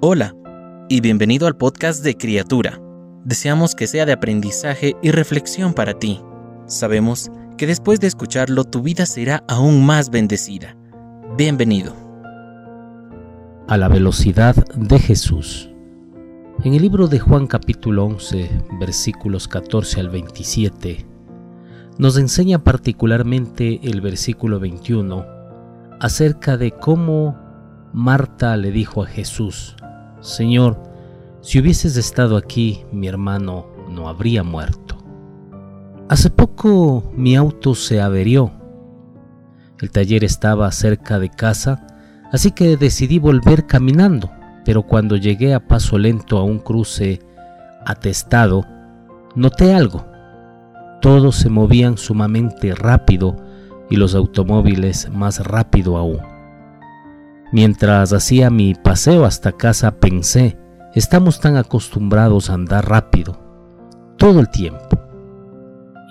Hola y bienvenido al podcast de Criatura. Deseamos que sea de aprendizaje y reflexión para ti. Sabemos que después de escucharlo tu vida será aún más bendecida. Bienvenido. A la velocidad de Jesús. En el libro de Juan capítulo 11, versículos 14 al 27, nos enseña particularmente el versículo 21 acerca de cómo Marta le dijo a Jesús, Señor, si hubieses estado aquí, mi hermano no habría muerto. Hace poco mi auto se averió. El taller estaba cerca de casa, así que decidí volver caminando, pero cuando llegué a paso lento a un cruce atestado, noté algo. Todos se movían sumamente rápido y los automóviles más rápido aún. Mientras hacía mi paseo hasta casa pensé, estamos tan acostumbrados a andar rápido, todo el tiempo.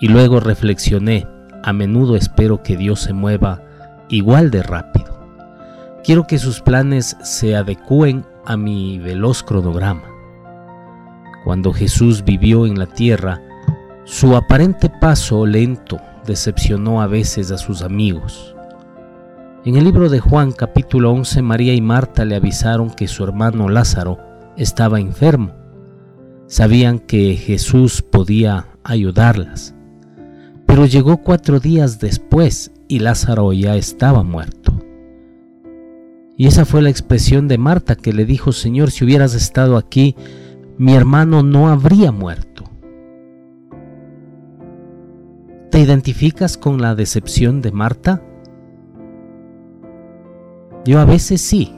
Y luego reflexioné, a menudo espero que Dios se mueva igual de rápido. Quiero que sus planes se adecúen a mi veloz cronograma. Cuando Jesús vivió en la tierra, su aparente paso lento decepcionó a veces a sus amigos. En el libro de Juan capítulo 11, María y Marta le avisaron que su hermano Lázaro estaba enfermo. Sabían que Jesús podía ayudarlas. Pero llegó cuatro días después y Lázaro ya estaba muerto. Y esa fue la expresión de Marta que le dijo, Señor, si hubieras estado aquí, mi hermano no habría muerto. ¿Te identificas con la decepción de Marta? Yo a veces sí.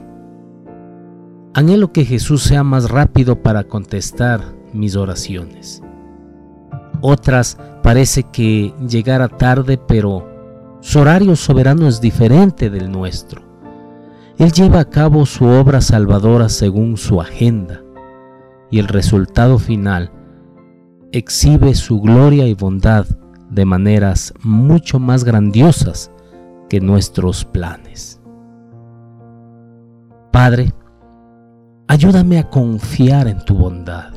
Anhelo que Jesús sea más rápido para contestar mis oraciones. Otras parece que llegara tarde, pero su horario soberano es diferente del nuestro. Él lleva a cabo su obra salvadora según su agenda y el resultado final exhibe su gloria y bondad de maneras mucho más grandiosas que nuestros planes. Padre, ayúdame a confiar en tu bondad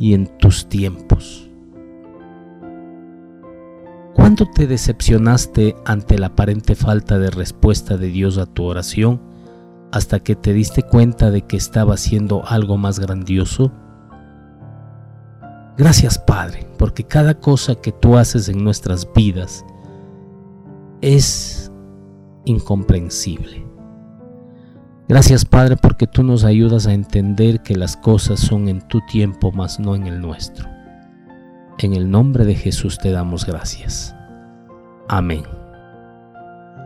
y en tus tiempos. ¿Cuándo te decepcionaste ante la aparente falta de respuesta de Dios a tu oración hasta que te diste cuenta de que estaba haciendo algo más grandioso? Gracias Padre, porque cada cosa que tú haces en nuestras vidas es incomprensible. Gracias Padre porque tú nos ayudas a entender que las cosas son en tu tiempo, mas no en el nuestro. En el nombre de Jesús te damos gracias. Amén.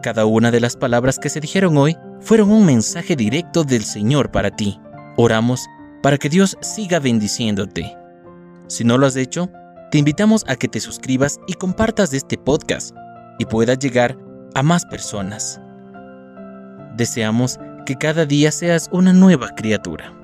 Cada una de las palabras que se dijeron hoy fueron un mensaje directo del Señor para ti. Oramos para que Dios siga bendiciéndote si no lo has hecho, te invitamos a que te suscribas y compartas este podcast y puedas llegar a más personas. Deseamos que cada día seas una nueva criatura.